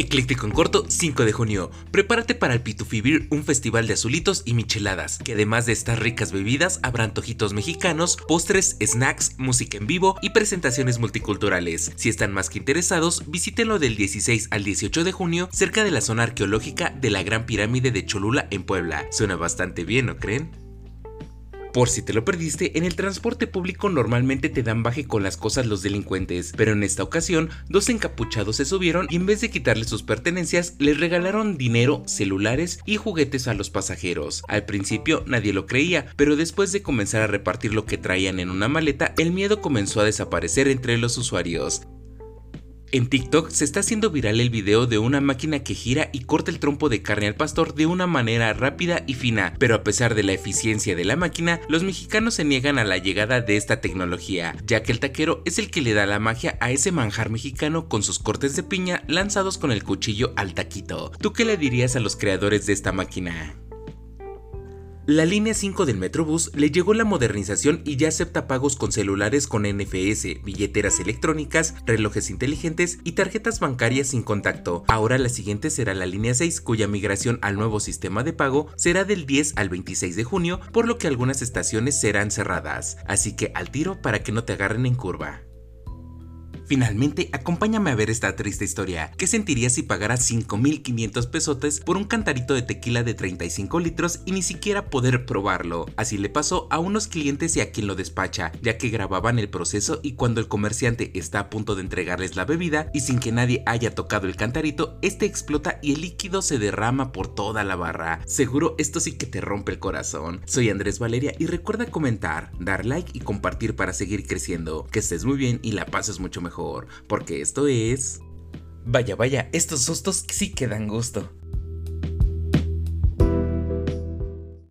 Ecléctico en corto, 5 de junio. Prepárate para el Pitufibir, un festival de azulitos y micheladas, que además de estas ricas bebidas, habrá antojitos mexicanos, postres, snacks, música en vivo y presentaciones multiculturales. Si están más que interesados, visítenlo del 16 al 18 de junio cerca de la zona arqueológica de la Gran Pirámide de Cholula en Puebla. Suena bastante bien, ¿no creen? Por si te lo perdiste, en el transporte público normalmente te dan baje con las cosas los delincuentes, pero en esta ocasión dos encapuchados se subieron y en vez de quitarles sus pertenencias, les regalaron dinero, celulares y juguetes a los pasajeros. Al principio nadie lo creía, pero después de comenzar a repartir lo que traían en una maleta, el miedo comenzó a desaparecer entre los usuarios. En TikTok se está haciendo viral el video de una máquina que gira y corta el trompo de carne al pastor de una manera rápida y fina, pero a pesar de la eficiencia de la máquina, los mexicanos se niegan a la llegada de esta tecnología, ya que el taquero es el que le da la magia a ese manjar mexicano con sus cortes de piña lanzados con el cuchillo al taquito. ¿Tú qué le dirías a los creadores de esta máquina? La línea 5 del Metrobús le llegó la modernización y ya acepta pagos con celulares con NFS, billeteras electrónicas, relojes inteligentes y tarjetas bancarias sin contacto. Ahora la siguiente será la línea 6, cuya migración al nuevo sistema de pago será del 10 al 26 de junio, por lo que algunas estaciones serán cerradas. Así que al tiro para que no te agarren en curva. Finalmente, acompáñame a ver esta triste historia. ¿Qué sentirías si pagaras 5500 pesotes por un cantarito de tequila de 35 litros y ni siquiera poder probarlo? Así le pasó a unos clientes y a quien lo despacha, ya que grababan el proceso y cuando el comerciante está a punto de entregarles la bebida y sin que nadie haya tocado el cantarito, este explota y el líquido se derrama por toda la barra. Seguro esto sí que te rompe el corazón. Soy Andrés Valeria y recuerda comentar, dar like y compartir para seguir creciendo. Que estés muy bien y la pases mucho mejor porque esto es... Vaya, vaya, estos sustos sí que dan gusto.